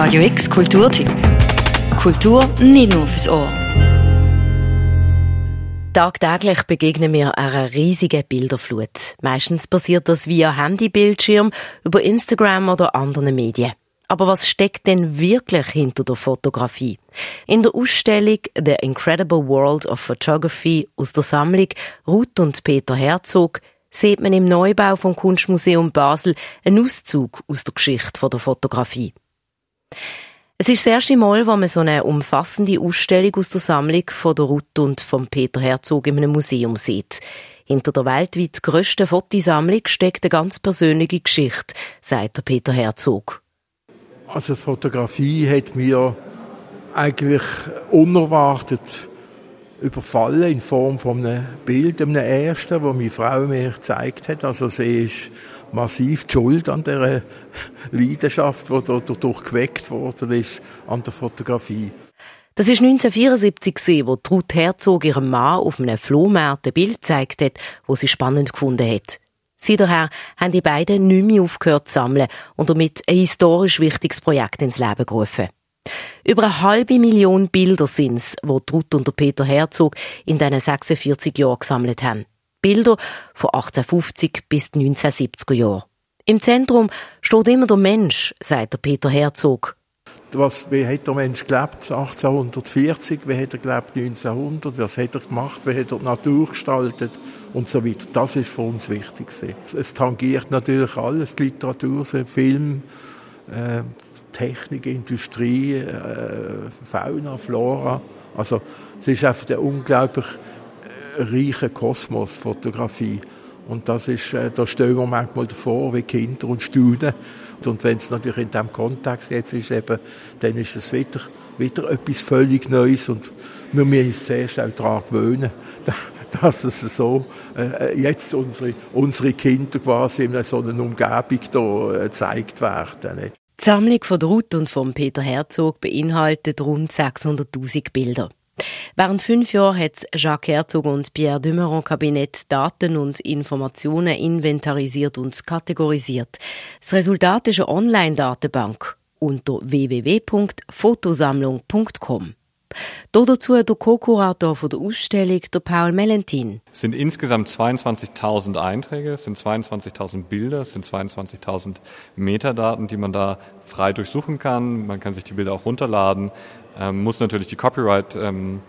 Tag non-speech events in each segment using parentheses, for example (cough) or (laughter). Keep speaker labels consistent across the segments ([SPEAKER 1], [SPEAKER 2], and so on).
[SPEAKER 1] Radio X Kulturtipp. Kultur nicht nur fürs Ohr.
[SPEAKER 2] Tagtäglich begegnen wir einer riesigen Bilderflut. Meistens passiert das via Handybildschirm, über Instagram oder anderen Medien. Aber was steckt denn wirklich hinter der Fotografie? In der Ausstellung The Incredible World of Photography aus der Sammlung Ruth und Peter Herzog sieht man im Neubau vom Kunstmuseum Basel einen Auszug aus der Geschichte der Fotografie. Es ist das erste Mal, wo man so eine umfassende Ausstellung aus der Sammlung von der Ruth und von Peter Herzog in einem Museum sieht. Hinter der weltweit grössten Fotosammlung steckt eine ganz persönliche Geschichte, sagt der Peter Herzog.
[SPEAKER 3] Also Fotografie hat mir eigentlich unerwartet überfallen in Form von einem Bild, einem ersten, das meine Frau mir gezeigt hat. Also sie ist massiv die Schuld an der Leidenschaft, die dadurch geweckt worden ist, an der Fotografie.
[SPEAKER 2] Das ist 1974, wo Ruth Herzog ihrem Mann auf einem Flohmarkt ein Bild gezeigt hat, wo sie spannend gefunden hat. Seither haben die beiden nicht mehr aufgehört zu sammeln und damit ein historisch wichtiges Projekt ins Leben gerufen. Über eine halbe Million Bilder sind es, die Ruth und Peter Herzog in diesen 46 Jahren gesammelt haben. Bilder von 1850 bis 1970er Jahren. Im Zentrum steht immer der Mensch, sagt Peter Herzog.
[SPEAKER 3] Was, wie hat der Mensch gelebt 1840, wie hat er gelebt 1900, was hat er gemacht, wie hat er die Natur gestaltet und so weiter. Das ist für uns wichtig. Es tangiert natürlich alles, die Literatur, Film, äh, Technik, Industrie, äh, Fauna, Flora. Also es ist einfach unglaublich äh, reiche Kosmos, Fotografie. Und das ist, äh, da stehen wir manchmal davor, wie Kinder und staunen. Und wenn es natürlich in diesem Kontext jetzt ist, eben, dann ist es wieder, wieder etwas völlig Neues und wir müssen uns zuerst auch daran gewöhnen, (laughs) dass es so äh, jetzt unsere, unsere Kinder quasi in so einer Umgebung da äh, gezeigt werden.
[SPEAKER 2] Die Sammlung von Ruth und von Peter Herzog beinhaltet rund 600.000 Bilder. Während fünf Jahren hat Jacques Herzog und Pierre Dümeron Kabinett Daten und Informationen inventarisiert und kategorisiert. Das Resultat ist eine Online-Datenbank unter www.fotosammlung.com. Dazu der Co-Kurator der Ausstellung, der Paul Melentin.
[SPEAKER 4] Es sind insgesamt 22.000 Einträge, es sind 22.000 Bilder, es sind 22.000 Metadaten, die man da frei durchsuchen kann. Man kann sich die Bilder auch runterladen, ähm, muss natürlich die Copyright ähm,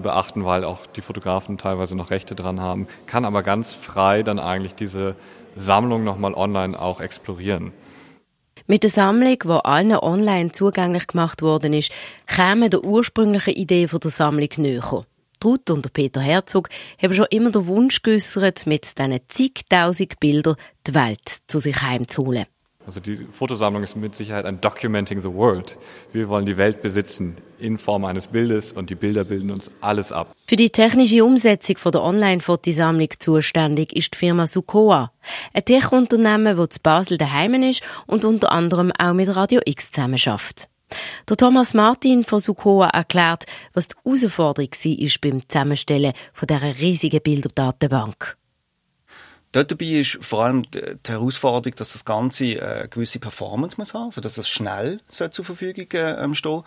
[SPEAKER 4] beachten, weil auch die Fotografen teilweise noch Rechte dran haben, kann aber ganz frei dann eigentlich diese Sammlung nochmal online auch explorieren.
[SPEAKER 2] Mit der Sammlung, die allen online zugänglich gemacht worden ist, kämen der ursprünglichen Idee der Sammlung näher. Ruth und Peter Herzog haben schon immer den Wunsch geäußert, mit diesen zigtausend Bildern die Welt zu sich heimzuholen.
[SPEAKER 4] Also die Fotosammlung ist mit Sicherheit ein Documenting the World. Wir wollen die Welt besitzen in Form eines Bildes und die Bilder bilden uns alles ab.
[SPEAKER 2] Für die technische Umsetzung von der Online-Fotosammlung zuständig ist die Firma Sukoa, ein Tech-Unternehmen, das zu Basel daheim ist und unter anderem auch mit Radio X zusammenarbeitet. Der Thomas Martin von Sukoa erklärt, was die Herausforderung war beim Zusammenstellen von dieser riesigen Bilderdatenbank.
[SPEAKER 5] Dort dabei ist vor allem die Herausforderung, dass das Ganze eine gewisse Performance muss haben, also dass es schnell zur Verfügung ähm, stehen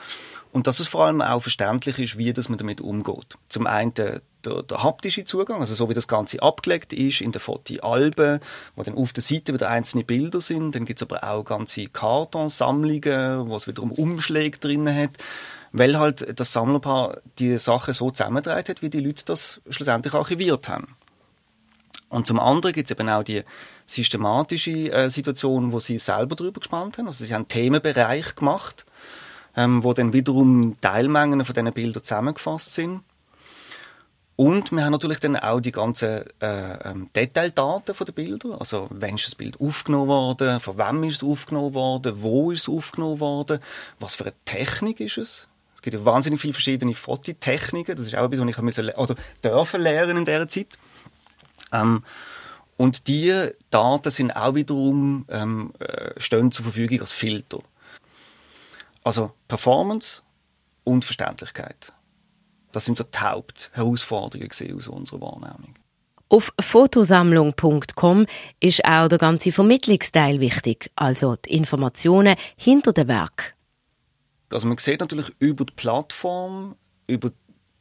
[SPEAKER 5] und dass es vor allem auch verständlich ist, wie das man damit umgeht. Zum einen der, der, haptische Zugang, also so wie das Ganze abgelegt ist in der Fotoalben, wo dann auf der Seite wieder einzelne Bilder sind, dann gibt es aber auch ganze Kartonsammlungen, wo es wiederum Umschläge drin hat, weil halt das Sammlerpaar die Sachen so zusammengedreht hat, wie die Leute das schlussendlich archiviert haben. Und zum anderen gibt es eben auch die systematische äh, Situation, wo sie selber darüber gespannt haben. Also sie haben einen Themenbereich gemacht, ähm, wo dann wiederum Teilmengen von diesen Bildern zusammengefasst sind. Und wir haben natürlich dann auch die ganzen äh, ähm, Detaildaten von den Bildern. Also, wann ist das Bild aufgenommen worden, von wem ist es aufgenommen worden, wo ist es aufgenommen worden, was für eine Technik ist es. Es gibt ja wahnsinnig viele verschiedene Fototechniken. Das ist auch etwas, was ich müssen, oder dürfen lernen in dieser Zeit. Ähm, und die Daten sind auch wiederum ähm, äh, stehen zur Verfügung als Filter. Also Performance und Verständlichkeit. Das sind so die Hauptherausforderungen aus unserer Wahrnehmung.
[SPEAKER 2] Auf fotosammlung.com ist auch der ganze Vermittlungsteil wichtig, also die Informationen hinter dem Werk.
[SPEAKER 5] Also man sieht natürlich über die Plattform, über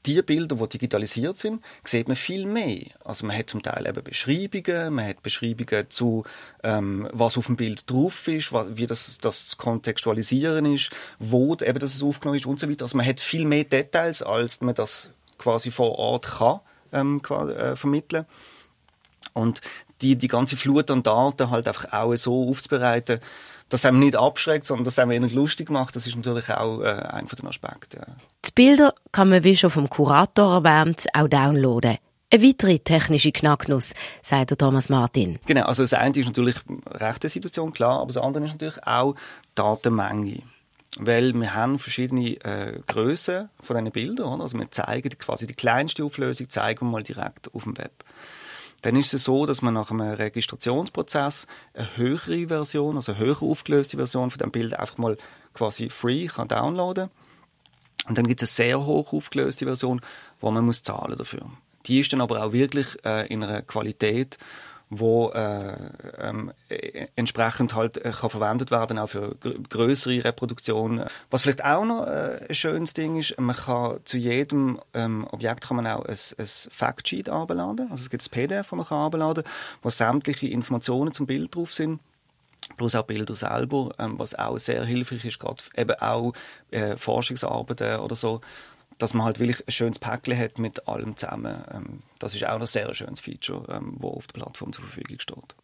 [SPEAKER 5] die Bilder, die digitalisiert sind, sieht man viel mehr. Also man hat zum Teil eben Beschreibungen, man hat Beschreibungen zu, ähm, was auf dem Bild drauf ist, was, wie das, das zu kontextualisieren ist, wo eben das aufgenommen ist und so weiter. Also man hat viel mehr Details, als man das quasi vor Ort kann ähm, äh, vermitteln. Und die, die ganze Flut an Daten halt einfach auch so aufzubereiten, dass einem nicht abschreckt, sondern dass einem eher lustig macht, das ist natürlich auch äh, ein von den. Ja.
[SPEAKER 2] Bilder kann man, wie schon vom Kurator erwähnt, auch downloaden. Eine weitere technische Knacknuss, sagt der Thomas Martin.
[SPEAKER 5] Genau, also das eine ist natürlich rechte Situation, klar, aber das andere ist natürlich auch Datenmenge. Weil wir haben verschiedene äh, Größen von diesen Bildern. Also wir zeigen quasi die kleinste Auflösung, zeigen wir mal direkt auf dem Web. Dann ist es so, dass man nach einem Registrationsprozess eine höhere Version, also eine höher aufgelöste Version von dem Bild einfach mal quasi free kann downloaden. Und dann gibt es eine sehr hoch aufgelöste Version, wo man muss zahlen dafür. Die ist dann aber auch wirklich äh, in einer Qualität, wo äh, ähm, e, entsprechend halt äh, kann verwendet werden auch für größere Reproduktionen. Was vielleicht auch noch äh, ein schönes Ding ist, man kann zu jedem ähm, Objekt kann man auch ein, ein Factsheet abladen. Also es gibt ein PDF, das man kann abladen, wo sämtliche Informationen zum Bild drauf sind plus auch Bilder selber, ähm, was auch sehr hilfreich ist, gerade eben auch äh, Forschungsarbeiten oder so, dass man halt wirklich ein schönes Päckchen hat mit allem zusammen. Ähm, das ist auch ein sehr schönes Feature, ähm, wo auf der Plattform zur Verfügung steht.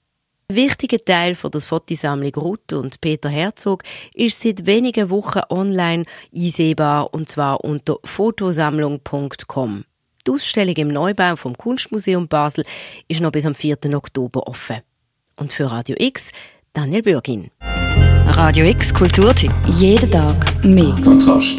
[SPEAKER 2] Ein wichtiger Teil von der Fotosammlung Ruth und Peter Herzog ist seit wenigen Wochen online einsehbar und zwar unter fotosammlung.com. Die Ausstellung im Neubau vom Kunstmuseum Basel ist noch bis am 4. Oktober offen. Und für Radio X Daniel Bürgin.
[SPEAKER 1] Radio X Kulturtipp. Jeden Tag mehr.
[SPEAKER 6] Kontrast.